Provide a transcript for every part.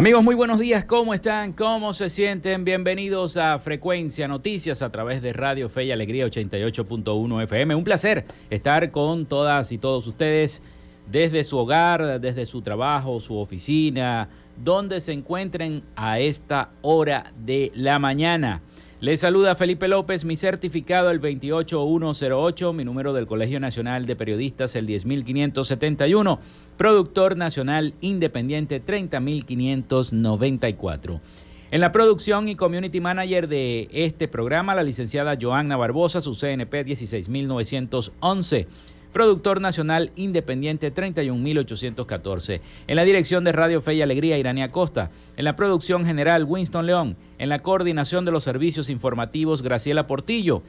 Amigos, muy buenos días. ¿Cómo están? ¿Cómo se sienten? Bienvenidos a Frecuencia Noticias a través de Radio Fe y Alegría 88.1 FM. Un placer estar con todas y todos ustedes desde su hogar, desde su trabajo, su oficina, donde se encuentren a esta hora de la mañana. Les saluda Felipe López, mi certificado el 28108, mi número del Colegio Nacional de Periodistas el 10571, productor nacional independiente 30594. En la producción y community manager de este programa, la licenciada Joanna Barbosa, su CNP 16911 productor nacional independiente 31814. En la dirección de Radio Fe y Alegría, Irania Costa. En la producción general, Winston León. En la coordinación de los servicios informativos, Graciela Portillo.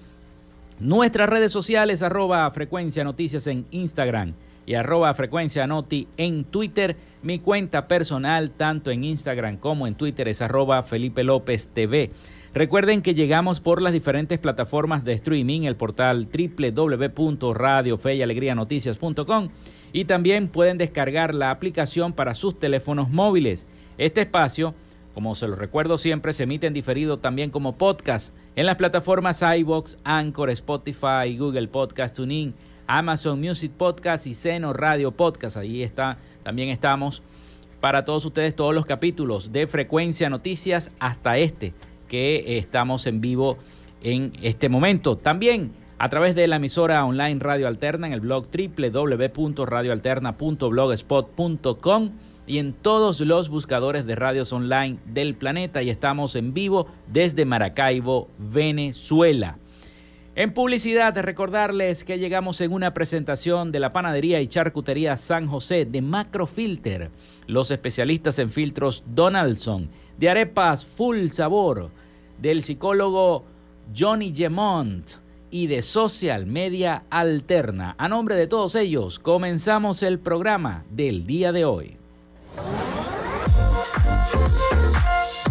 Nuestras redes sociales, arroba frecuencia noticias en Instagram y arroba frecuencia noti en Twitter. Mi cuenta personal, tanto en Instagram como en Twitter, es arroba Felipe López TV. Recuerden que llegamos por las diferentes plataformas de streaming, el portal www.radiofeyalegrianoticias.com y también pueden descargar la aplicación para sus teléfonos móviles. Este espacio, como se lo recuerdo siempre, se emite en diferido también como podcast en las plataformas iBox, Anchor, Spotify, Google Podcast, TuneIn, Amazon Music Podcast y Seno Radio Podcast. Ahí está, también estamos para todos ustedes todos los capítulos de Frecuencia Noticias hasta este que estamos en vivo en este momento. También a través de la emisora online Radio Alterna en el blog www.radioalterna.blogspot.com y en todos los buscadores de radios online del planeta y estamos en vivo desde Maracaibo, Venezuela. En publicidad, recordarles que llegamos en una presentación de la panadería y charcutería San José de Macrofilter, los especialistas en filtros Donaldson, de arepas Full Sabor, del psicólogo Johnny Gemont y de Social Media Alterna. A nombre de todos ellos, comenzamos el programa del día de hoy. Música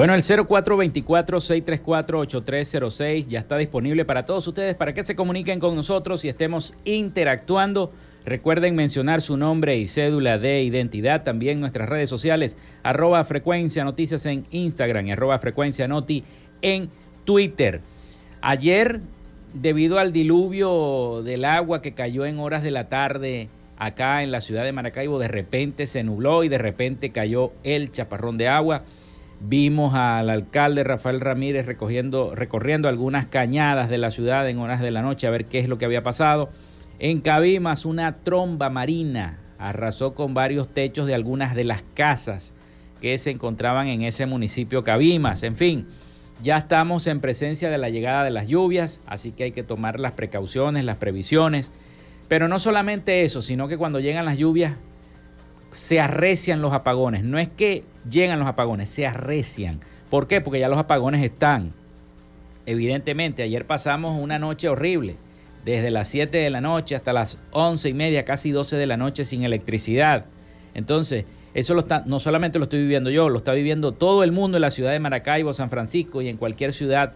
Bueno, el 0424-634-8306 ya está disponible para todos ustedes para que se comuniquen con nosotros y estemos interactuando. Recuerden mencionar su nombre y cédula de identidad. También nuestras redes sociales, arroba frecuencia noticias en Instagram y arroba frecuencia noti en Twitter. Ayer, debido al diluvio del agua que cayó en horas de la tarde acá en la ciudad de Maracaibo, de repente se nubló y de repente cayó el chaparrón de agua. Vimos al alcalde Rafael Ramírez recogiendo, recorriendo algunas cañadas de la ciudad en horas de la noche a ver qué es lo que había pasado. En Cabimas, una tromba marina arrasó con varios techos de algunas de las casas que se encontraban en ese municipio Cabimas. En fin, ya estamos en presencia de la llegada de las lluvias, así que hay que tomar las precauciones, las previsiones. Pero no solamente eso, sino que cuando llegan las lluvias se arrecian los apagones. No es que llegan los apagones, se arrecian. ¿Por qué? Porque ya los apagones están. Evidentemente, ayer pasamos una noche horrible, desde las 7 de la noche hasta las 11 y media, casi 12 de la noche sin electricidad. Entonces, eso lo está, no solamente lo estoy viviendo yo, lo está viviendo todo el mundo en la ciudad de Maracaibo, San Francisco y en cualquier ciudad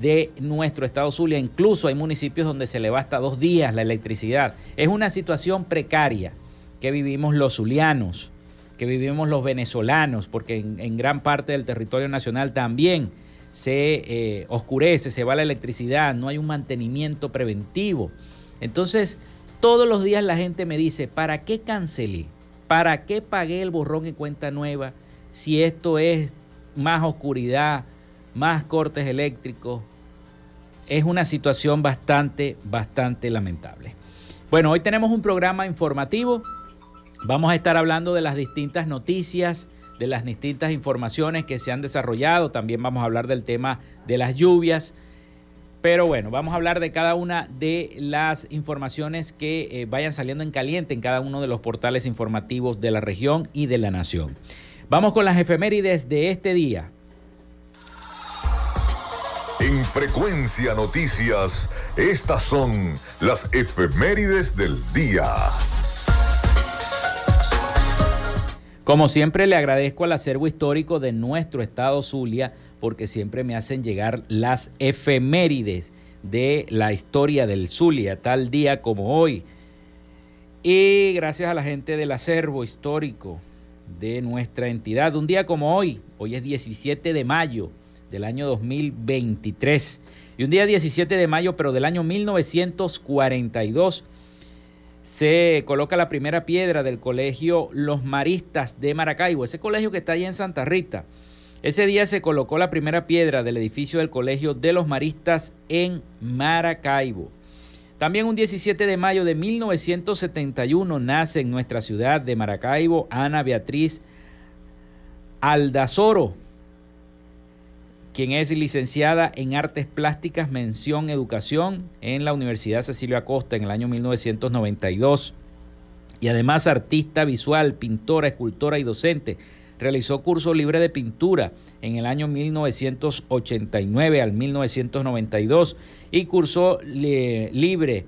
de nuestro estado Zulia. Incluso hay municipios donde se le va hasta dos días la electricidad. Es una situación precaria que vivimos los zulianos, que vivimos los venezolanos, porque en, gran parte del territorio nacional también se eh, oscurece, se va la electricidad, no hay un mantenimiento preventivo. Entonces, todos los días la gente me dice, ¿para qué cancelé? ¿Para qué pagué el borrón en cuenta nueva si esto es más oscuridad, más cortes eléctricos? Es una situación bastante, bastante lamentable. Bueno, hoy tenemos un programa informativo Vamos a estar hablando de las distintas noticias, de las distintas informaciones que se han desarrollado. También vamos a hablar del tema de las lluvias. Pero bueno, vamos a hablar de cada una de las informaciones que eh, vayan saliendo en caliente en cada uno de los portales informativos de la región y de la nación. Vamos con las efemérides de este día. En Frecuencia Noticias, estas son las efemérides del día. Como siempre le agradezco al acervo histórico de nuestro estado Zulia porque siempre me hacen llegar las efemérides de la historia del Zulia, tal día como hoy. Y gracias a la gente del acervo histórico de nuestra entidad, un día como hoy, hoy es 17 de mayo del año 2023, y un día 17 de mayo, pero del año 1942, se coloca la primera piedra del colegio Los Maristas de Maracaibo, ese colegio que está ahí en Santa Rita. Ese día se colocó la primera piedra del edificio del colegio de los Maristas en Maracaibo. También un 17 de mayo de 1971 nace en nuestra ciudad de Maracaibo Ana Beatriz Aldazoro, quien es licenciada en Artes Plásticas, mención Educación en la Universidad Cecilio Acosta en el año 1992. Y además artista visual, pintora, escultora y docente. Realizó curso libre de pintura en el año 1989 al 1992 y cursó libre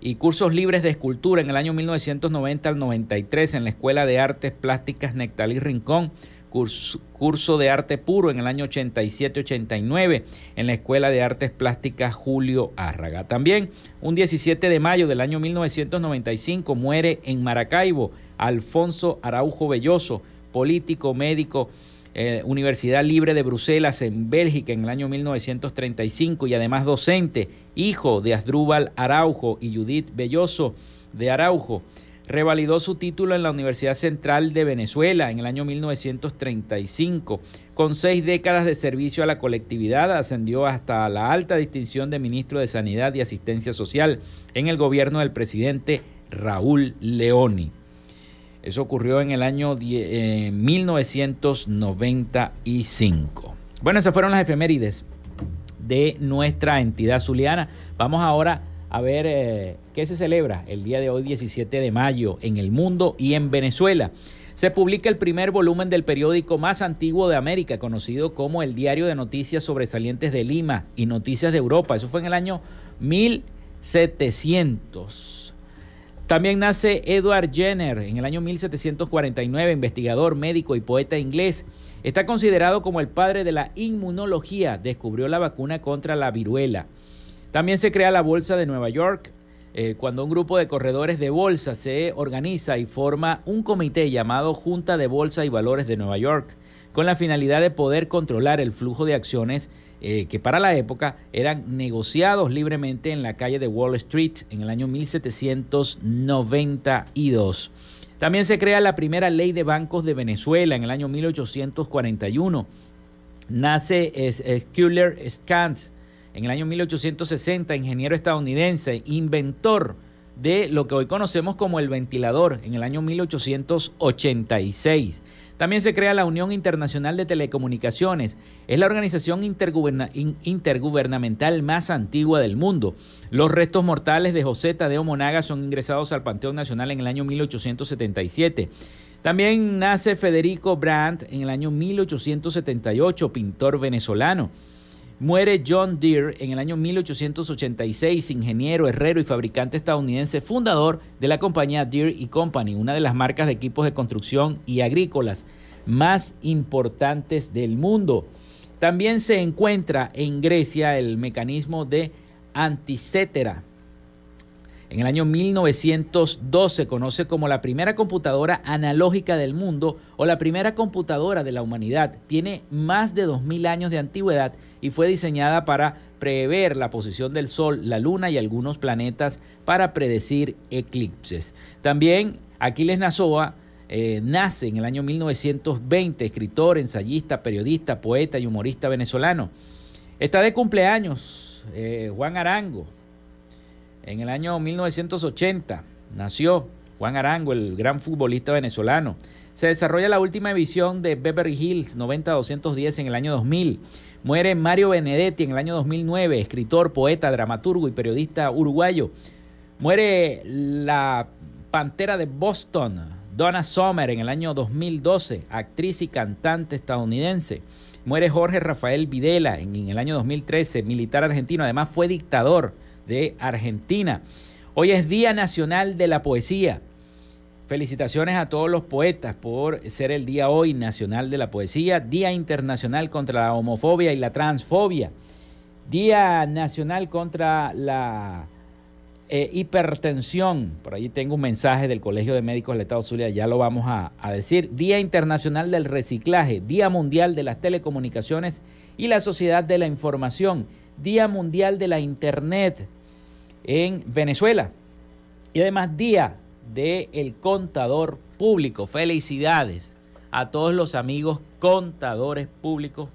y cursos libres de escultura en el año 1990 al 93 en la Escuela de Artes Plásticas Nectalí Rincón curso, de arte puro en el año 87-89 en la Escuela de Artes Plásticas Julio Árraga. También un 17 de mayo del año 1995 muere en Maracaibo Alfonso Araujo Belloso, político, médico, eh, Universidad Libre de Bruselas en Bélgica en el año 1935 y además docente, hijo de Asdrúbal Araujo y Judith Belloso de Araujo. Revalidó su título en la Universidad Central de Venezuela en el año 1935. Con seis décadas de servicio a la colectividad, ascendió hasta la alta distinción de ministro de Sanidad y Asistencia Social en el gobierno del presidente Raúl Leoni. Eso ocurrió en el año 1995. Eh, bueno, esas fueron las efemérides de nuestra entidad zuliana. Vamos ahora a ver eh, qué se celebra el día de hoy, 17 de mayo, en el mundo y en Venezuela. Se publica el primer volumen del periódico más antiguo de América, conocido como el Diario de Noticias Sobresalientes de Lima y Noticias de Europa. Eso fue en el año 1700. También nace Edward Jenner en el año 1749, investigador, médico y poeta inglés. Está considerado como el padre de la inmunología. Descubrió la vacuna contra la viruela. También se crea la Bolsa de Nueva York, eh, cuando un grupo de corredores de bolsa se organiza y forma un comité llamado Junta de Bolsa y Valores de Nueva York, con la finalidad de poder controlar el flujo de acciones eh, que para la época eran negociados libremente en la calle de Wall Street en el año 1792. También se crea la primera ley de bancos de Venezuela en el año 1841. Nace Schuller Scans en el año 1860, ingeniero estadounidense, inventor de lo que hoy conocemos como el ventilador en el año 1886. También se crea la Unión Internacional de Telecomunicaciones. Es la organización intergubernamental más antigua del mundo. Los restos mortales de José Tadeo Monaga son ingresados al Panteón Nacional en el año 1877. También nace Federico Brandt en el año 1878, pintor venezolano. Muere John Deere en el año 1886, ingeniero, herrero y fabricante estadounidense, fundador de la compañía Deere Company, una de las marcas de equipos de construcción y agrícolas más importantes del mundo. También se encuentra en Grecia el mecanismo de anticétera, en el año 1902 se conoce como la primera computadora analógica del mundo o la primera computadora de la humanidad. Tiene más de 2.000 años de antigüedad y fue diseñada para prever la posición del Sol, la Luna y algunos planetas para predecir eclipses. También Aquiles Nazoa eh, nace en el año 1920, escritor, ensayista, periodista, poeta y humorista venezolano. Está de cumpleaños eh, Juan Arango, en el año 1980 nació Juan Arango, el gran futbolista venezolano. Se desarrolla la última edición de Beverly Hills 90-210 en el año 2000. Muere Mario Benedetti en el año 2009, escritor, poeta, dramaturgo y periodista uruguayo. Muere la Pantera de Boston, Donna Summer, en el año 2012, actriz y cantante estadounidense. Muere Jorge Rafael Videla en, el año 2013, militar argentino, además fue dictador de Argentina. Hoy es Día Nacional de la Poesía. Felicitaciones a todos los poetas por ser el Día Hoy Nacional de la Poesía, Día Internacional contra la Homofobia y la Transfobia, Día Nacional contra la eh, Hipertensión. Por ahí tengo un mensaje del Colegio de Médicos del Estado Zulia, ya lo vamos a, a decir. Día Internacional del Reciclaje, Día Mundial de las Telecomunicaciones y la Sociedad de la Información, Día Mundial de la Internet en Venezuela. Y además día del el contador público. Felicidades a todos los amigos contadores públicos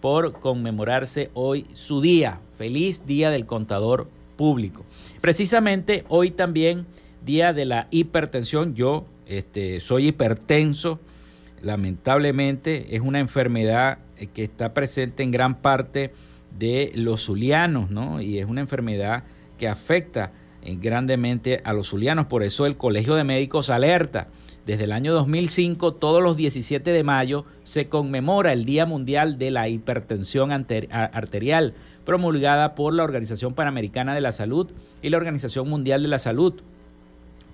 por conmemorarse hoy su día. Feliz día del contador público. Precisamente hoy también día de la hipertensión. Yo este, soy hipertenso. Lamentablemente es una enfermedad eh, que está presente en gran parte de los zulianos, ¿no? Y es una enfermedad que afecta eh, grandemente a los zulianos. Por eso el Colegio de Médicos alerta. Desde el año 2005, todos los 17 de mayo, se conmemora el Día Mundial de la Hipertensión Arterial, promulgada por la Organización Panamericana de la Salud y la Organización Mundial de la Salud,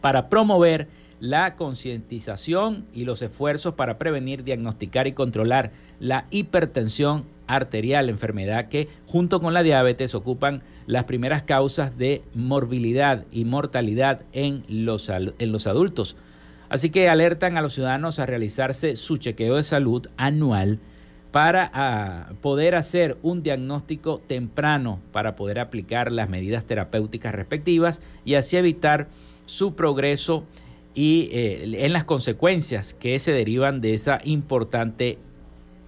para promover la concientización y los esfuerzos para prevenir, diagnosticar y controlar la hipertensión arterial, enfermedad que junto con la diabetes ocupan las primeras causas de morbilidad y mortalidad en los, en los adultos. Así que alertan a los ciudadanos a realizarse su chequeo de salud anual para ah, poder hacer un diagnóstico temprano, para poder aplicar las medidas terapéuticas respectivas y así evitar su progreso y eh, en las consecuencias que se derivan de esa importante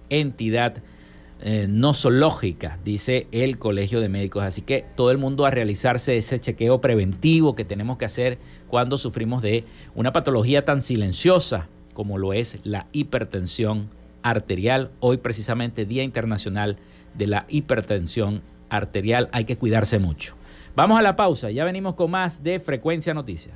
entidad eh, nosológica, dice el Colegio de Médicos. Así que todo el mundo a realizarse ese chequeo preventivo que tenemos que hacer cuando sufrimos de una patología tan silenciosa como lo es la hipertensión arterial. Hoy precisamente Día Internacional de la Hipertensión Arterial. Hay que cuidarse mucho. Vamos a la pausa, ya venimos con más de Frecuencia Noticias.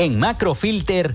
En Macrofilter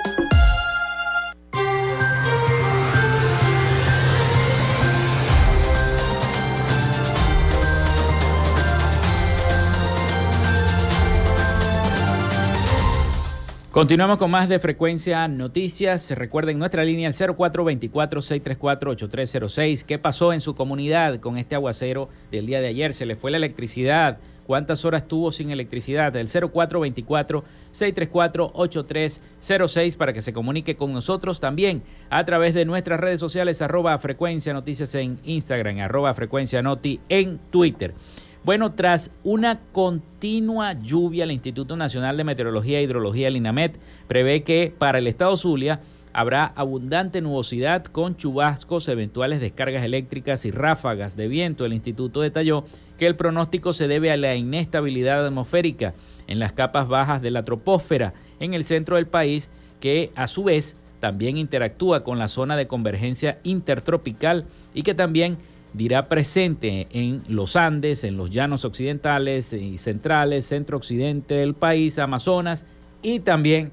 Continuamos con más de Frecuencia Noticias. Recuerden nuestra línea el 0424-634-8306. ¿Qué pasó en su comunidad con este aguacero del día de ayer? ¿Se le fue la electricidad? ¿Cuántas horas tuvo sin electricidad? El 0424-634-8306 para que se comunique con nosotros también a través de nuestras redes sociales arroba Frecuencia Noticias en Instagram, arroba Frecuencia Noti en Twitter. Bueno, tras una continua lluvia, el Instituto Nacional de Meteorología e Hidrología, el INAMET, prevé que para el estado Zulia habrá abundante nubosidad con chubascos, eventuales descargas eléctricas y ráfagas de viento. El instituto detalló que el pronóstico se debe a la inestabilidad atmosférica en las capas bajas de la troposfera en el centro del país, que a su vez también interactúa con la zona de convergencia intertropical y que también dirá presente en los Andes, en los llanos occidentales y centrales, centro-occidente del país, Amazonas y también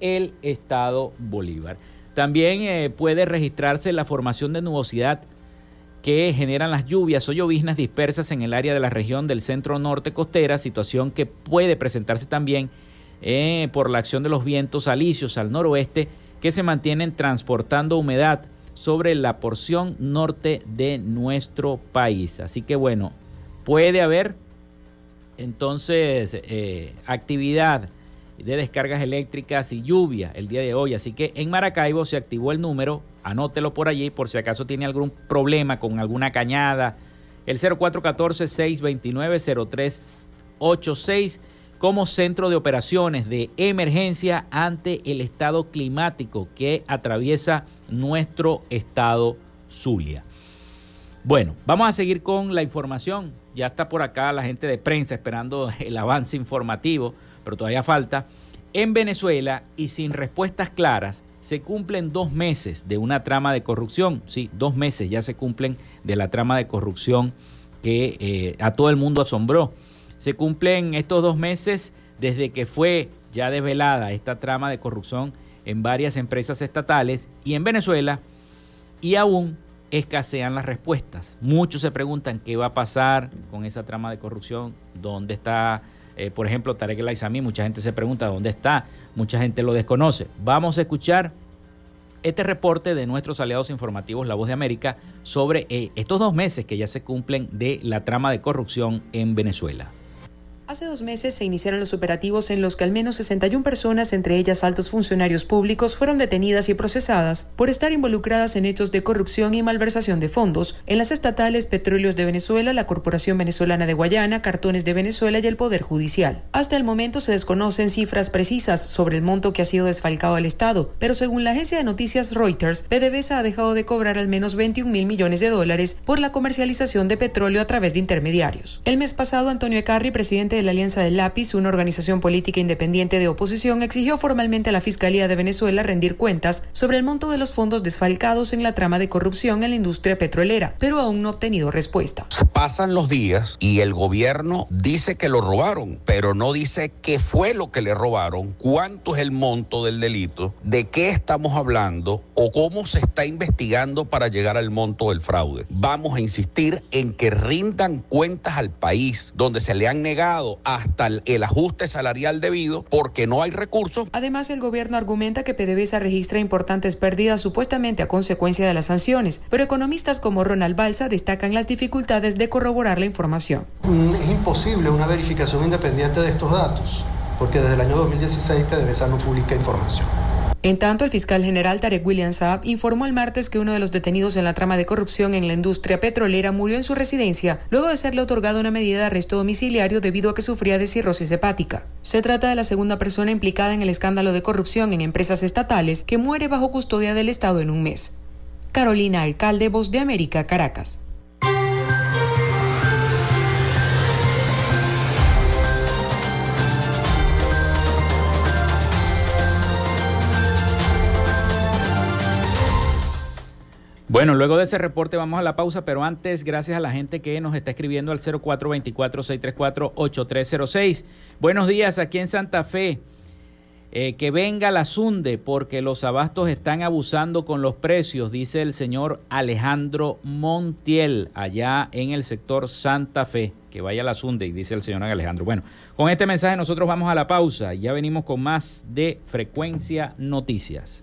el estado Bolívar. También eh, puede registrarse la formación de nubosidad que generan las lluvias o lloviznas dispersas en el área de la región del centro norte costera, situación que puede presentarse también eh, por la acción de los vientos alisios al noroeste que se mantienen transportando humedad sobre la porción norte de nuestro país. Así que bueno, puede haber entonces eh, actividad de descargas eléctricas y lluvia el día de hoy. Así que en Maracaibo se activó el número, anótelo por allí por si acaso tiene algún problema con alguna cañada. El 0414-629-03 286 como centro de operaciones de emergencia ante el estado climático que atraviesa nuestro estado Zulia. Bueno, vamos a seguir con la información. Ya está por acá la gente de prensa esperando el avance informativo, pero todavía falta. En Venezuela y sin respuestas claras, se cumplen dos meses de una trama de corrupción. Sí, dos meses ya se cumplen de la trama de corrupción que eh, a todo el mundo asombró. Se cumplen estos dos meses desde que fue ya desvelada esta trama de corrupción en varias empresas estatales y en Venezuela y aún escasean las respuestas. Muchos se preguntan qué va a pasar con esa trama de corrupción, dónde está, eh, por ejemplo, Tarek El Aizami, mucha gente se pregunta dónde está, mucha gente lo desconoce. Vamos a escuchar este reporte de nuestros aliados informativos La Voz de América sobre eh, estos dos meses que ya se cumplen de la trama de corrupción en Venezuela. Hace dos meses se iniciaron los operativos en los que al menos 61 personas, entre ellas altos funcionarios públicos, fueron detenidas y procesadas por estar involucradas en hechos de corrupción y malversación de fondos en las estatales Petróleos de Venezuela, la Corporación Venezolana de Guayana, Cartones de Venezuela y el Poder Judicial. Hasta el momento se desconocen cifras precisas sobre el monto que ha sido desfalcado al Estado, pero según la agencia de noticias Reuters, PDVSA ha dejado de cobrar al menos 21 mil millones de dólares por la comercialización de petróleo a través de intermediarios. El mes pasado, Antonio Ecarri, presidente de la Alianza del Lápiz, una organización política independiente de oposición, exigió formalmente a la Fiscalía de Venezuela rendir cuentas sobre el monto de los fondos desfalcados en la trama de corrupción en la industria petrolera, pero aún no ha obtenido respuesta. Pasan los días y el gobierno dice que lo robaron, pero no dice qué fue lo que le robaron, cuánto es el monto del delito, de qué estamos hablando o cómo se está investigando para llegar al monto del fraude. Vamos a insistir en que rindan cuentas al país donde se le han negado hasta el, ajuste salarial debido porque no hay recursos. Además, el gobierno argumenta que PDVSA registra importantes pérdidas supuestamente a consecuencia de las sanciones, pero economistas como Ronald Balsa destacan las dificultades de corroborar la información. Mm, es imposible una verificación independiente de estos datos, porque desde el año 2016 PDVSA no publica información. En tanto, el fiscal general Tarek William Saab informó el martes que uno de los detenidos en la trama de corrupción en la industria petrolera murió en su residencia luego de serle otorgada una medida de arresto domiciliario debido a que sufría de cirrosis hepática. Se trata de la segunda persona implicada en el escándalo de corrupción en empresas estatales que muere bajo custodia del Estado en un mes. Carolina Alcalde, Voz de América, Caracas. Bueno, luego de ese reporte vamos a la pausa, pero antes, gracias a la gente que nos está escribiendo al 0424-634-8306. Buenos días aquí en Santa Fe. Eh, que venga la Sunde porque los abastos están abusando con los precios, dice el señor Alejandro Montiel, allá en el sector Santa Fe. Que vaya la Sunde, dice el señor Alejandro. Bueno, con este mensaje nosotros vamos a la pausa. Ya venimos con más de Frecuencia Noticias.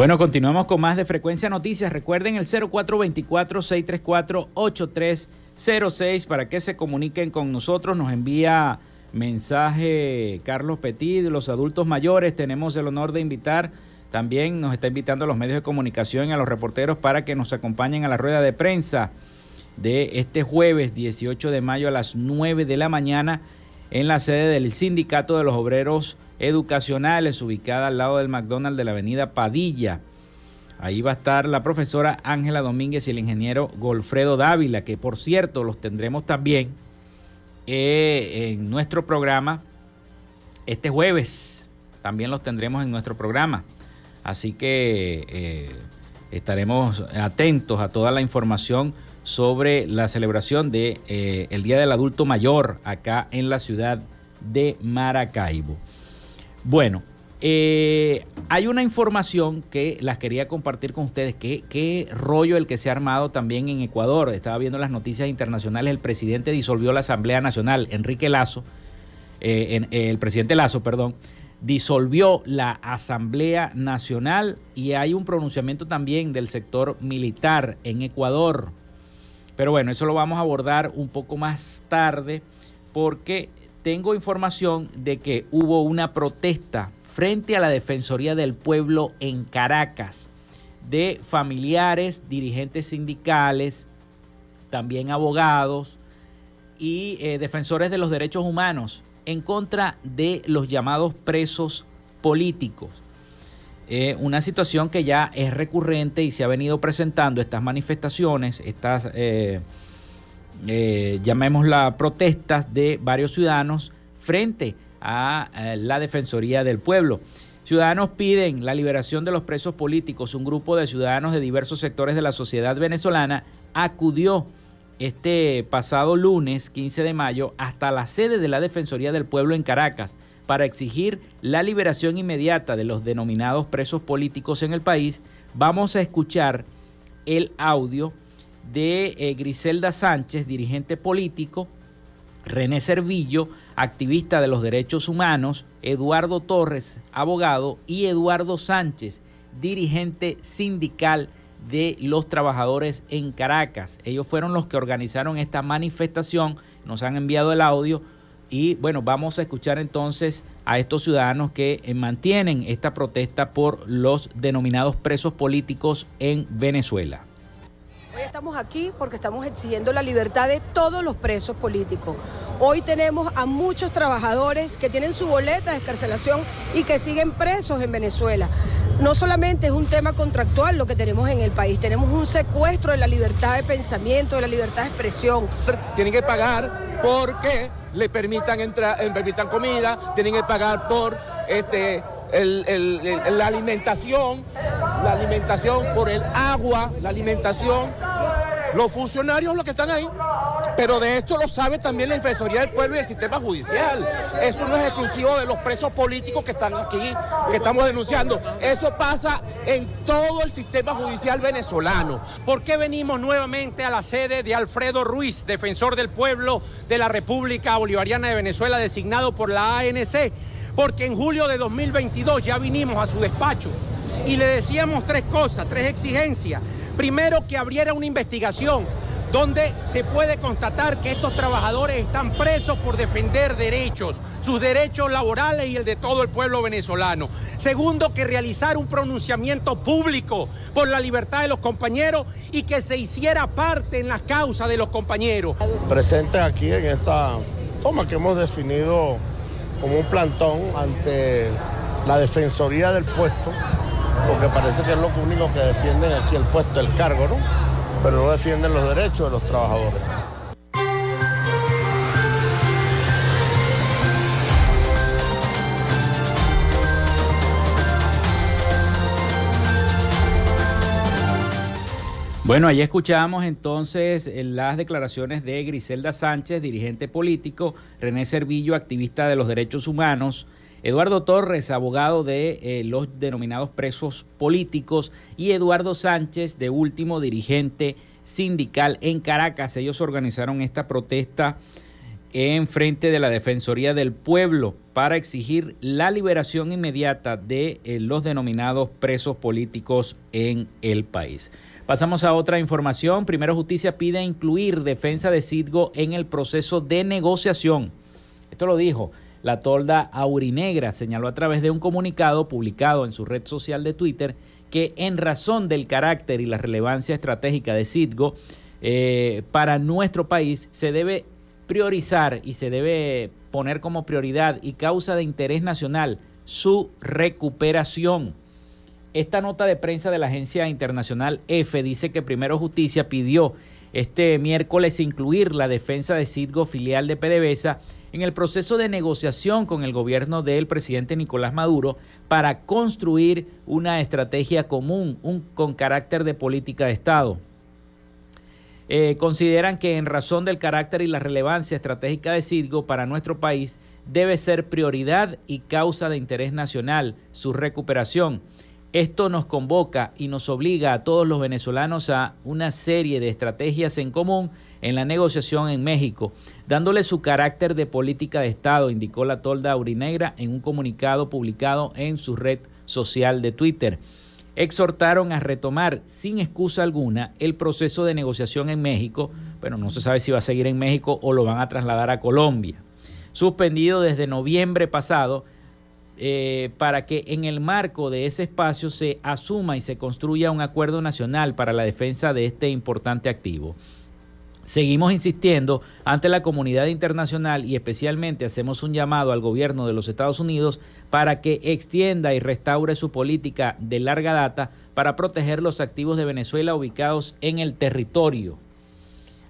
Bueno, continuamos con más de Frecuencia Noticias. Recuerden el 0424-634-8306 para que se comuniquen con nosotros. Nos envía mensaje Carlos Petit, los adultos mayores. Tenemos el honor de invitar, también nos está invitando a los medios de comunicación y a los reporteros para que nos acompañen a la rueda de prensa de este jueves 18 de mayo a las 9 de la mañana en la sede del Sindicato de los Obreros Educacionales, ubicada al lado del McDonald's de la avenida Padilla. Ahí va a estar la profesora Ángela Domínguez y el ingeniero Golfredo Dávila, que por cierto los tendremos también eh, en nuestro programa este jueves. También los tendremos en nuestro programa. Así que eh, estaremos atentos a toda la información sobre la celebración del de, eh, Día del Adulto Mayor acá en la ciudad de Maracaibo. Bueno, eh, hay una información que las quería compartir con ustedes. ¿Qué, ¿Qué, rollo el que se ha armado también en Ecuador? Estaba viendo las noticias internacionales. El presidente disolvió la Asamblea Nacional, Enrique Lazo, eh, el presidente Lazo, perdón, disolvió la Asamblea Nacional y hay un pronunciamiento también del sector militar en Ecuador. Pero bueno, eso lo vamos a abordar un poco más tarde porque tengo información de que hubo una protesta frente a la Defensoría del Pueblo en Caracas de familiares, dirigentes sindicales, también abogados y eh, defensores de los derechos humanos en contra de los llamados presos políticos. Eh, una situación que ya es recurrente y se ha venido presentando estas manifestaciones, estas, eh, eh, llamémosla protestas de varios ciudadanos frente a la Defensoría del Pueblo. Ciudadanos piden la liberación de los presos políticos. Un grupo de ciudadanos de diversos sectores de la sociedad venezolana acudió este pasado lunes 15 de mayo hasta la sede de la Defensoría del Pueblo en Caracas para exigir la liberación inmediata de los denominados presos políticos en el país, vamos a escuchar el audio de eh, Griselda Sánchez, dirigente político, René Servillo, activista de los derechos humanos, Eduardo Torres, abogado, y Eduardo Sánchez, dirigente sindical de los trabajadores en Caracas. Ellos fueron los que organizaron esta manifestación, nos han enviado el audio y bueno, vamos a escuchar entonces a estos ciudadanos que eh, mantienen esta protesta por los denominados presos políticos en Venezuela. Hoy estamos aquí porque estamos exigiendo la libertad de todos los presos políticos. Hoy tenemos a muchos trabajadores que tienen su boleta de escarcelación y que siguen presos en Venezuela. No solamente es un tema contractual lo que tenemos en el país, tenemos un secuestro de la libertad de pensamiento, de la libertad de expresión. Tienen que pagar porque le permitan entrar, eh, permitan comida, tienen que pagar por este la alimentación, la alimentación por el agua, la alimentación. Los funcionarios los que están ahí, pero de esto lo sabe también la Defensoría del Pueblo y el sistema judicial. Eso no es exclusivo de los presos políticos que están aquí, que estamos denunciando. Eso pasa en todo el sistema judicial venezolano. ¿Por qué venimos nuevamente a la sede de Alfredo Ruiz, defensor del pueblo de la República Bolivariana de Venezuela, designado por la ANC? porque en julio de 2022 ya vinimos a su despacho y le decíamos tres cosas, tres exigencias. Primero, que abriera una investigación donde se puede constatar que estos trabajadores están presos por defender derechos, sus derechos laborales y el de todo el pueblo venezolano. Segundo, que realizara un pronunciamiento público por la libertad de los compañeros y que se hiciera parte en las causas de los compañeros. Presente aquí en esta toma que hemos definido como un plantón ante la defensoría del puesto, porque parece que es lo único que defienden aquí el puesto, el cargo, ¿no? Pero no defienden los derechos de los trabajadores. Bueno, ahí escuchamos entonces eh, las declaraciones de Griselda Sánchez, dirigente político, René Servillo, activista de los derechos humanos, Eduardo Torres, abogado de eh, los denominados presos políticos, y Eduardo Sánchez, de último dirigente sindical en Caracas. Ellos organizaron esta protesta en frente de la Defensoría del Pueblo para exigir la liberación inmediata de eh, los denominados presos políticos en el país. Pasamos a otra información. Primero Justicia pide incluir defensa de Citgo en el proceso de negociación. Esto lo dijo la tolda Aurinegra. Señaló a través de un comunicado publicado en su red social de Twitter que en razón del carácter y la relevancia estratégica de Citgo eh, para nuestro país se debe priorizar y se debe poner como prioridad y causa de interés nacional su recuperación. Esta nota de prensa de la agencia internacional EFE dice que Primero Justicia pidió este miércoles incluir la defensa de Citgo, filial de PDVSA, en el proceso de negociación con el gobierno del presidente Nicolás Maduro para construir una estrategia común con carácter de política de Estado. Eh, consideran que en razón del carácter y la relevancia estratégica de Citgo para nuestro país debe ser prioridad y causa de interés nacional su recuperación esto nos convoca y nos obliga a todos los venezolanos a una serie de estrategias en común en la negociación en México, dándole su carácter de política de Estado, indicó la tolda aurinegra en un comunicado publicado en su red social de Twitter. Exhortaron a retomar sin excusa alguna el proceso de negociación en México, pero no se sabe si va a seguir en México o lo van a trasladar a Colombia. Suspendido desde noviembre pasado, eh, para que en el marco de ese espacio se asuma y se construya un acuerdo nacional para la defensa de este importante activo. Seguimos insistiendo ante la comunidad internacional y especialmente hacemos un llamado al gobierno de los Estados Unidos para que extienda y restaure su política de larga data para proteger los activos de Venezuela ubicados en el territorio,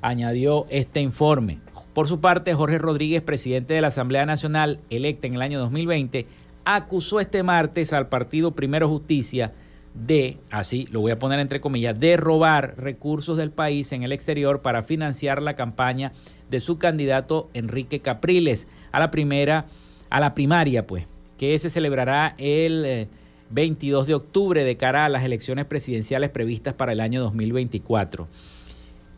añadió este informe. Por su parte, Jorge Rodríguez, presidente de la Asamblea Nacional, electa en el año 2020, acusó este martes al partido Primero Justicia de, así lo voy a poner entre comillas, de robar recursos del país en el exterior para financiar la campaña de su candidato Enrique Capriles a la primera, a la primaria, pues, que se celebrará el 22 eh, de octubre de cara a las elecciones presidenciales previstas para el año 2024.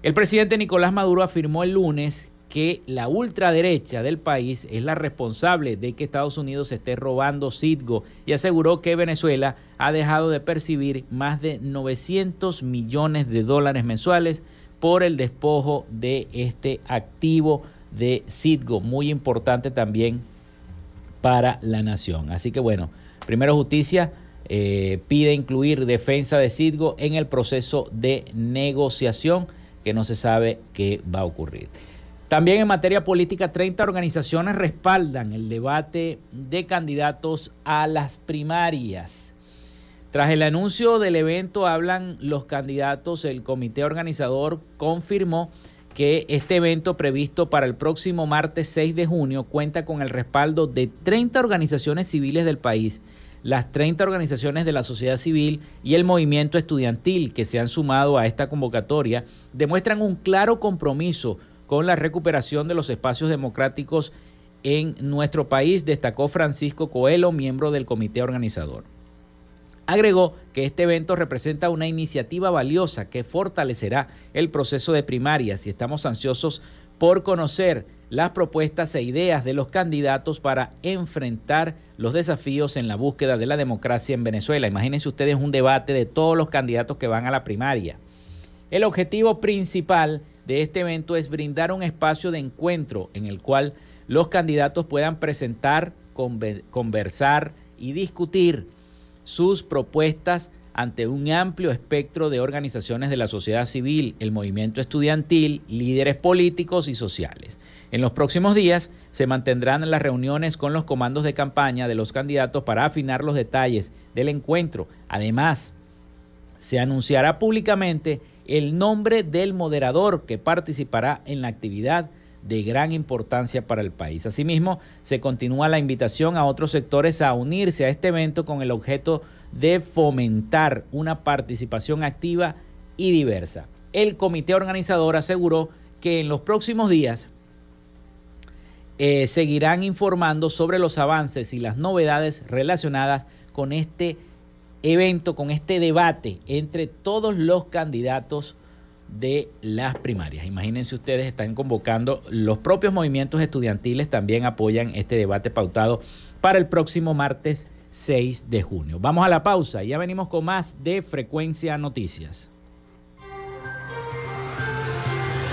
El presidente Nicolás Maduro afirmó el lunes que la ultraderecha del país es la responsable de que Estados Unidos esté robando Citgo y aseguró que Venezuela ha dejado de percibir más de 900 millones de dólares mensuales por el despojo de este activo de Citgo, muy importante también para la nación. Así que bueno, primero justicia eh, pide incluir defensa de Citgo en el proceso de negociación que no se sabe qué va a ocurrir. También en materia política, 30 organizaciones respaldan el debate de candidatos a las primarias. Tras el anuncio del evento, hablan los candidatos, el comité organizador confirmó que este evento previsto para el próximo martes 6 de junio cuenta con el respaldo de 30 organizaciones civiles del país, las 30 organizaciones de la sociedad civil y el movimiento estudiantil que se han sumado a esta convocatoria demuestran un claro compromiso con la recuperación de los espacios democráticos en nuestro país, destacó Francisco Coelho, miembro del comité organizador. Agregó que este evento representa una iniciativa valiosa que fortalecerá el proceso de primarias y estamos ansiosos por conocer las propuestas e ideas de los candidatos para enfrentar los desafíos en la búsqueda de la democracia en Venezuela. Imagínense ustedes un debate de todos los candidatos que van a la primaria. El objetivo principal de este evento es brindar un espacio de encuentro en el cual los candidatos puedan presentar, conversar y discutir sus propuestas ante un amplio espectro de organizaciones de la sociedad civil, el movimiento estudiantil, líderes políticos y sociales. En los próximos días se mantendrán las reuniones con los comandos de campaña de los candidatos para afinar los detalles del encuentro. Además, se anunciará públicamente el nombre del moderador que participará en la actividad de gran importancia para el país. Asimismo, se continúa la invitación a otros sectores a unirse a este evento con el objeto de fomentar una participación activa y diversa. El comité organizador aseguró que en los próximos días eh, seguirán informando sobre los avances y las novedades relacionadas con este evento, con este debate entre todos los candidatos de las primarias. Imagínense ustedes, están convocando, los propios movimientos estudiantiles también apoyan este debate pautado para el próximo martes 6 de junio. Vamos a la pausa, ya venimos con más de Frecuencia Noticias.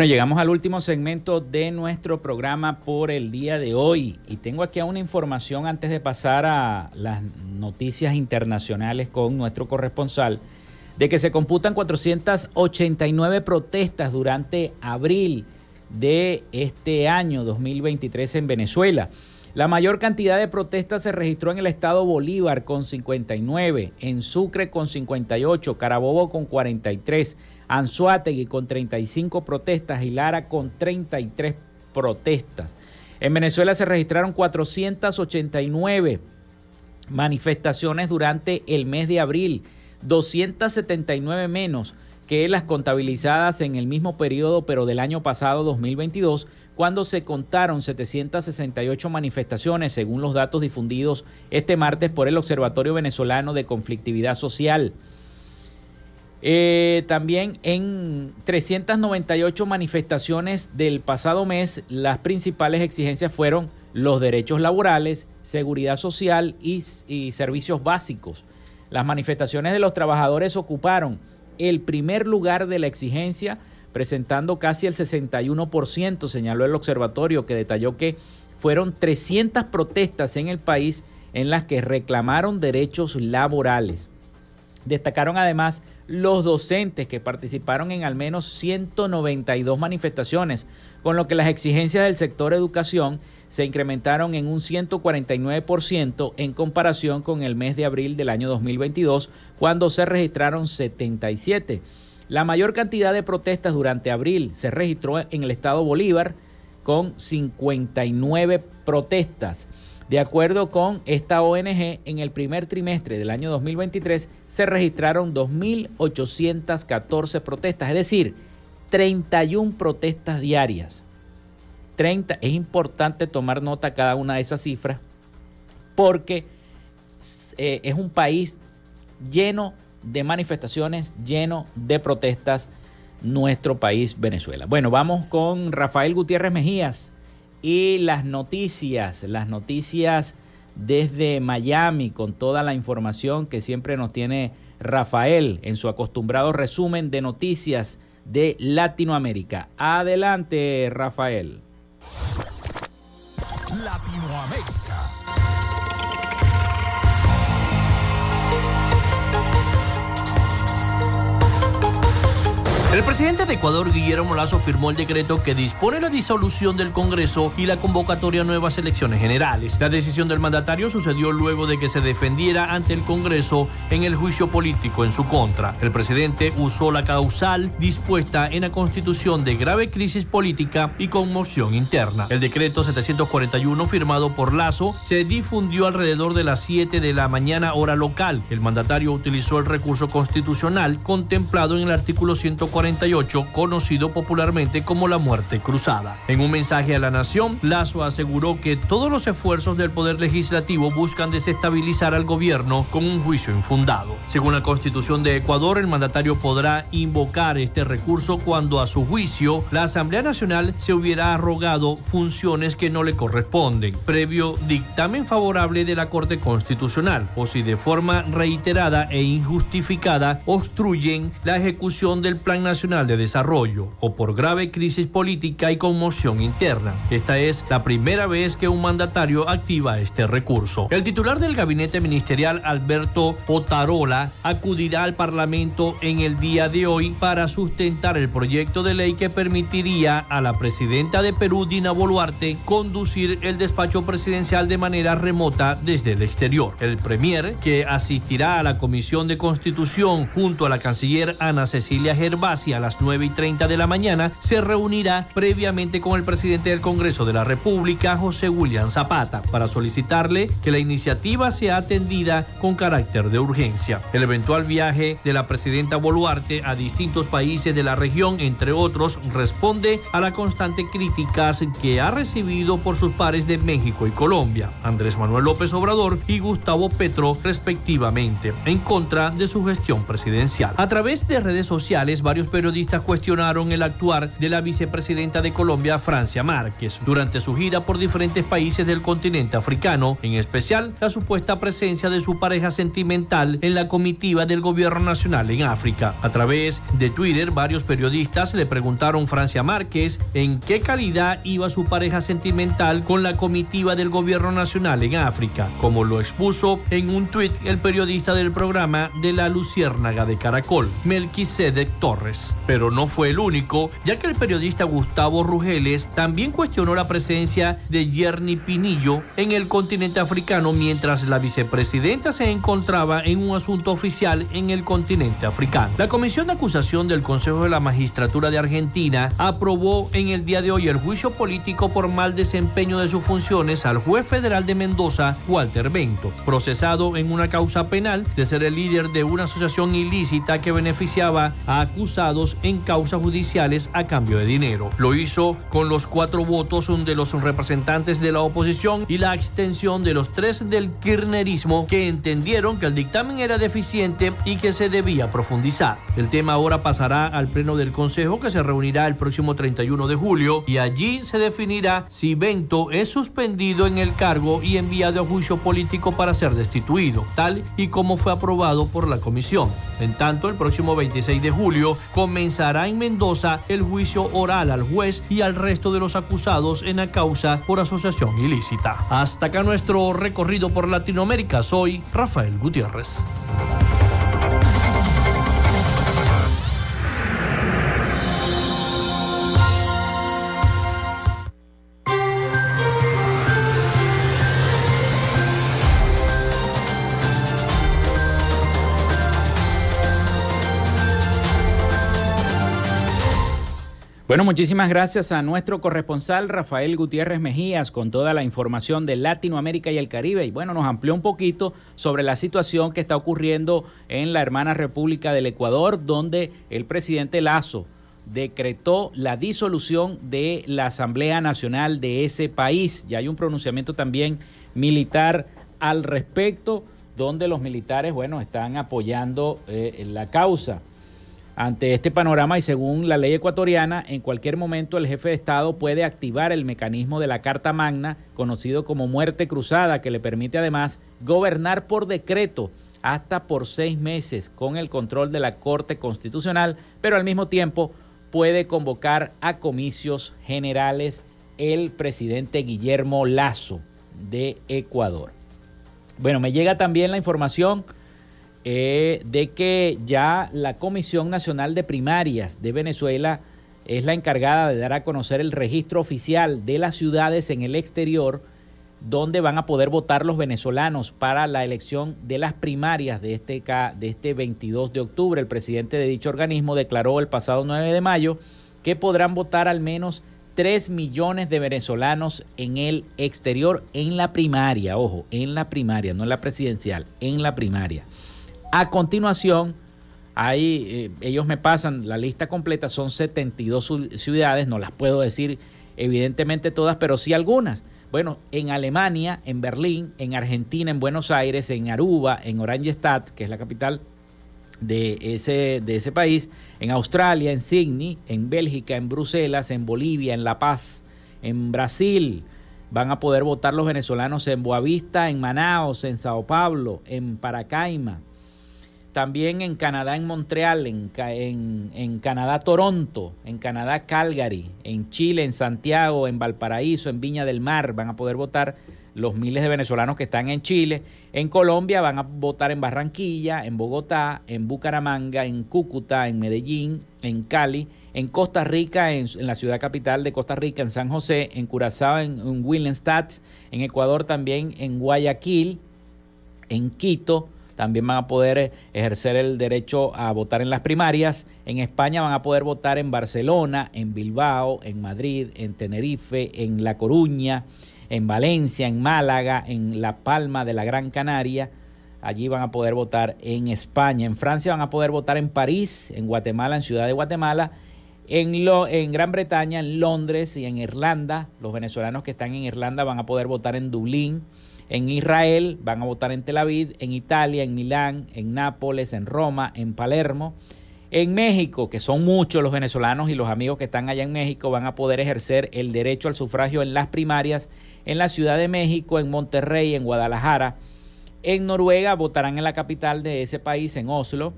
Bueno, llegamos al último segmento de nuestro programa por el día de hoy y tengo aquí una información antes de pasar a las noticias internacionales con nuestro corresponsal de que se computan 489 protestas durante abril de este año 2023 en Venezuela. La mayor cantidad de protestas se registró en el estado Bolívar con 59, en Sucre con 58, Carabobo con 43, Anzuategui con 35 protestas y Lara con 33 protestas. En Venezuela se registraron 489 manifestaciones durante el mes de abril, 279 menos que las contabilizadas en el mismo periodo, pero del año pasado 2022, cuando se contaron 768 manifestaciones, según los datos difundidos este martes por el Observatorio Venezolano de Conflictividad Social. Eh, también en 398 manifestaciones del pasado mes, las principales exigencias fueron los derechos laborales, seguridad social y, y servicios básicos. Las manifestaciones de los trabajadores ocuparon el primer lugar de la exigencia, presentando casi el 61%, señaló el observatorio, que detalló que fueron 300 protestas en el país en las que reclamaron derechos laborales. Destacaron además los docentes que participaron en al menos 192 manifestaciones, con lo que las exigencias del sector educación se incrementaron en un 149% en comparación con el mes de abril del año 2022, cuando se registraron 77. La mayor cantidad de protestas durante abril se registró en el estado Bolívar, con 59 protestas. De acuerdo con esta ONG, en el primer trimestre del año 2023 se registraron 2.814 protestas, es decir, 31 protestas diarias. 30, es importante tomar nota cada una de esas cifras porque eh, es un país lleno de manifestaciones, lleno de protestas, nuestro país Venezuela. Bueno, vamos con Rafael Gutiérrez Mejías y las noticias, las noticias desde Miami con toda la información que siempre nos tiene Rafael en su acostumbrado resumen de noticias de Latinoamérica. Adelante, Rafael. Latinoamérica. El presidente de Ecuador, Guillermo Lazo, firmó el decreto que dispone la disolución del Congreso y la convocatoria a nuevas elecciones generales. La decisión del mandatario sucedió luego de que se defendiera ante el Congreso en el juicio político en su contra. El presidente usó la causal dispuesta en la Constitución de grave crisis política y conmoción interna. El decreto 741 firmado por Lazo se difundió alrededor de las 7 de la mañana hora local. El mandatario utilizó el recurso constitucional contemplado en el artículo 140 conocido popularmente como la muerte cruzada. En un mensaje a la nación, Lazo aseguró que todos los esfuerzos del Poder Legislativo buscan desestabilizar al gobierno con un juicio infundado. Según la Constitución de Ecuador, el mandatario podrá invocar este recurso cuando a su juicio la Asamblea Nacional se hubiera arrogado funciones que no le corresponden, previo dictamen favorable de la Corte Constitucional, o si de forma reiterada e injustificada obstruyen la ejecución del Plan Nacional de Desarrollo o por grave crisis política y conmoción interna. Esta es la primera vez que un mandatario activa este recurso. El titular del gabinete ministerial, Alberto Otarola, acudirá al Parlamento en el día de hoy para sustentar el proyecto de ley que permitiría a la presidenta de Perú, Dina Boluarte, conducir el despacho presidencial de manera remota desde el exterior. El premier, que asistirá a la Comisión de Constitución junto a la canciller Ana Cecilia Gervás, a las 9 y 30 de la mañana, se reunirá previamente con el presidente del Congreso de la República, José William Zapata, para solicitarle que la iniciativa sea atendida con carácter de urgencia. El eventual viaje de la presidenta Boluarte a distintos países de la región, entre otros, responde a la constante críticas que ha recibido por sus pares de México y Colombia, Andrés Manuel López Obrador y Gustavo Petro, respectivamente, en contra de su gestión presidencial. A través de redes sociales, varios periodistas cuestionaron el actuar de la vicepresidenta de Colombia, Francia Márquez, durante su gira por diferentes países del continente africano, en especial la supuesta presencia de su pareja sentimental en la comitiva del gobierno nacional en África. A través de Twitter, varios periodistas le preguntaron a Francia Márquez en qué calidad iba su pareja sentimental con la comitiva del gobierno nacional en África, como lo expuso en un tuit el periodista del programa de la Luciérnaga de Caracol, Melquisedec Torres. Pero no fue el único, ya que el periodista Gustavo Rugeles también cuestionó la presencia de Yerny Pinillo en el continente africano mientras la vicepresidenta se encontraba en un asunto oficial en el continente africano. La Comisión de Acusación del Consejo de la Magistratura de Argentina aprobó en el día de hoy el juicio político por mal desempeño de sus funciones al juez federal de Mendoza, Walter Bento, procesado en una causa penal de ser el líder de una asociación ilícita que beneficiaba a acusados en causas judiciales a cambio de dinero. Lo hizo con los cuatro votos de los representantes de la oposición y la extensión de los tres del kirchnerismo que entendieron que el dictamen era deficiente y que se debía profundizar. El tema ahora pasará al pleno del Consejo que se reunirá el próximo 31 de julio y allí se definirá si Bento es suspendido en el cargo y enviado a juicio político para ser destituido, tal y como fue aprobado por la comisión. En tanto, el próximo 26 de julio comenzará en Mendoza el juicio oral al juez y al resto de los acusados en la causa por asociación ilícita. Hasta acá nuestro recorrido por Latinoamérica. Soy Rafael Gutiérrez. Bueno, muchísimas gracias a nuestro corresponsal Rafael Gutiérrez Mejías con toda la información de Latinoamérica y el Caribe. Y bueno, nos amplió un poquito sobre la situación que está ocurriendo en la hermana República del Ecuador, donde el presidente Lazo decretó la disolución de la Asamblea Nacional de ese país. Ya hay un pronunciamiento también militar al respecto, donde los militares, bueno, están apoyando eh, la causa. Ante este panorama y según la ley ecuatoriana, en cualquier momento el jefe de Estado puede activar el mecanismo de la Carta Magna, conocido como muerte cruzada, que le permite además gobernar por decreto hasta por seis meses con el control de la Corte Constitucional, pero al mismo tiempo puede convocar a comicios generales el presidente Guillermo Lazo de Ecuador. Bueno, me llega también la información eh, de que ya la Comisión Nacional de Primarias de Venezuela es la encargada de dar a conocer el registro oficial de las ciudades en el exterior donde van a poder votar los venezolanos para la elección de las primarias de este, de este 22 de octubre. El presidente de dicho organismo declaró el pasado 9 de mayo que podrán votar al menos 3 millones de venezolanos en el exterior en la primaria, ojo, en la primaria, no en la presidencial, en la primaria. A continuación, ahí eh, ellos me pasan la lista completa, son 72 ciudades, no las puedo decir evidentemente todas, pero sí algunas. Bueno, en Alemania, en Berlín, en Argentina, en Buenos Aires, en Aruba, en Oranjestad, que es la capital de ese, de ese país, en Australia, en Sydney, en Bélgica, en Bruselas, en Bolivia, en La Paz, en Brasil. Van a poder votar los venezolanos en Boavista, en Manaos, en Sao Paulo, en Paracaima, también en Canadá, en Montreal, en, en, Canadá, Toronto, en Canadá, Calgary, en Chile, en Santiago, en Valparaíso, en Viña del Mar, van a poder votar los miles de venezolanos que están en Chile. En Colombia van a votar en Barranquilla, en Bogotá, en Bucaramanga, en Cúcuta, en Medellín, en Cali, en Costa Rica, en, la ciudad capital de Costa Rica, en San José, en Curazao, en, en en Ecuador también, en Guayaquil, en Quito, también van a poder eh, ejercer el derecho a votar en las primarias. En España van a poder votar en Barcelona, en Bilbao, en Madrid, en Tenerife, en La Coruña, en Valencia, en Málaga, en La Palma de la Gran Canaria. Allí van a poder votar en España. En Francia van a poder votar en París, en Guatemala, en Ciudad de Guatemala. En, lo, en Gran Bretaña, en Londres y en Irlanda. Los venezolanos que están en Irlanda van a poder votar en Dublín, en Israel van a votar en Tel Aviv, en Italia, en Milán, en Nápoles, en Roma, en Palermo. En México, que son muchos los venezolanos y los amigos que están allá en México, van a poder ejercer el derecho al sufragio en las primarias en la Ciudad de México, en Monterrey, en Guadalajara. En Noruega votarán en la capital de ese país, en Oslo.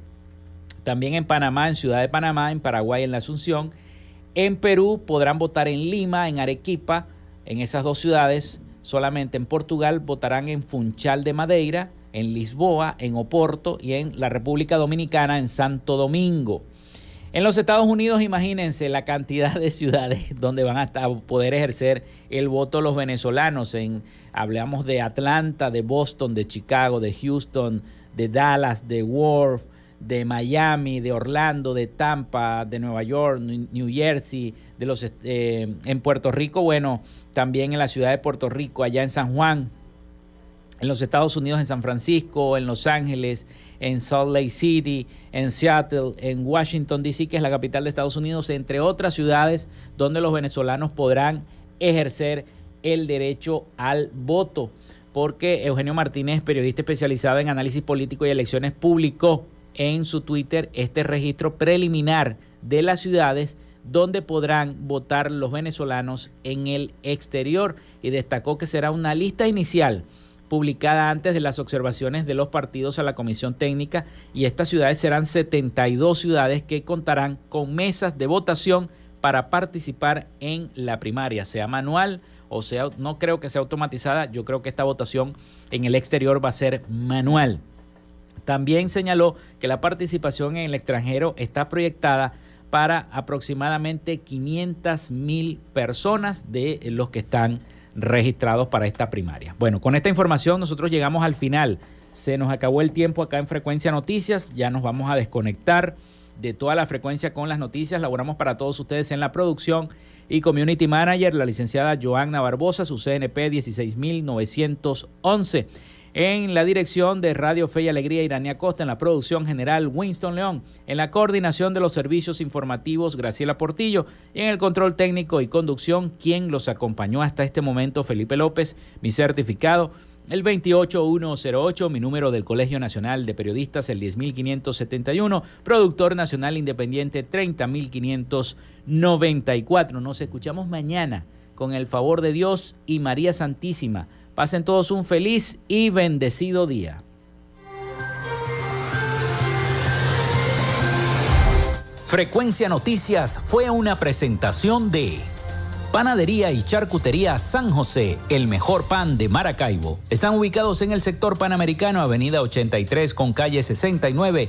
También en Panamá, en Ciudad de Panamá, en Paraguay, en la Asunción. En Perú podrán votar en Lima, en Arequipa, en esas dos ciudades Solamente en Portugal votarán en Funchal de Madeira, en Lisboa, en Oporto y en la República Dominicana, en Santo Domingo. En los Estados Unidos, imagínense la cantidad de ciudades donde van a poder ejercer el voto los venezolanos. En, hablamos de Atlanta, de Boston, de Chicago, de Houston, de Dallas, de Wharf, de Miami, de Orlando, de Tampa, de Nueva York, New Jersey, de los eh, en Puerto Rico, bueno, también en la ciudad de Puerto Rico, allá en San Juan, en los Estados Unidos, en San Francisco, en Los Ángeles, en Salt Lake City, en Seattle, en Washington, D.C., que es la capital de Estados Unidos, entre otras ciudades donde los venezolanos podrán ejercer el derecho al voto. Porque Eugenio Martínez, periodista especializado en análisis político y elecciones, publicó en su Twitter este registro preliminar de las ciudades donde podrán votar los venezolanos en el exterior y destacó que será una lista inicial publicada antes de las observaciones de los partidos a la comisión técnica y estas ciudades serán 72 ciudades que contarán con mesas de votación para participar en la primaria, sea manual o sea, no creo que sea automatizada, yo creo que esta votación en el exterior va a ser manual. También señaló que la participación en el extranjero está proyectada para aproximadamente 500 mil personas de los que están registrados para esta primaria. Bueno, con esta información nosotros llegamos al final. Se nos acabó el tiempo acá en Frecuencia Noticias, ya nos vamos a desconectar de toda la frecuencia con las noticias. Laboramos para todos ustedes en la producción y Community Manager, la licenciada Joanna Barbosa, su CNP 16911. En la dirección de Radio Fe y Alegría, Irania Costa. En la producción general, Winston León. En la coordinación de los servicios informativos, Graciela Portillo. Y en el control técnico y conducción, quien los acompañó hasta este momento, Felipe López. Mi certificado, el 28108, mi número del Colegio Nacional de Periodistas, el 10571. Productor Nacional Independiente, 30594. Nos escuchamos mañana con el favor de Dios y María Santísima Pasen todos un feliz y bendecido día. Frecuencia Noticias fue una presentación de Panadería y Charcutería San José, el mejor pan de Maracaibo. Están ubicados en el sector panamericano, Avenida 83 con calle 69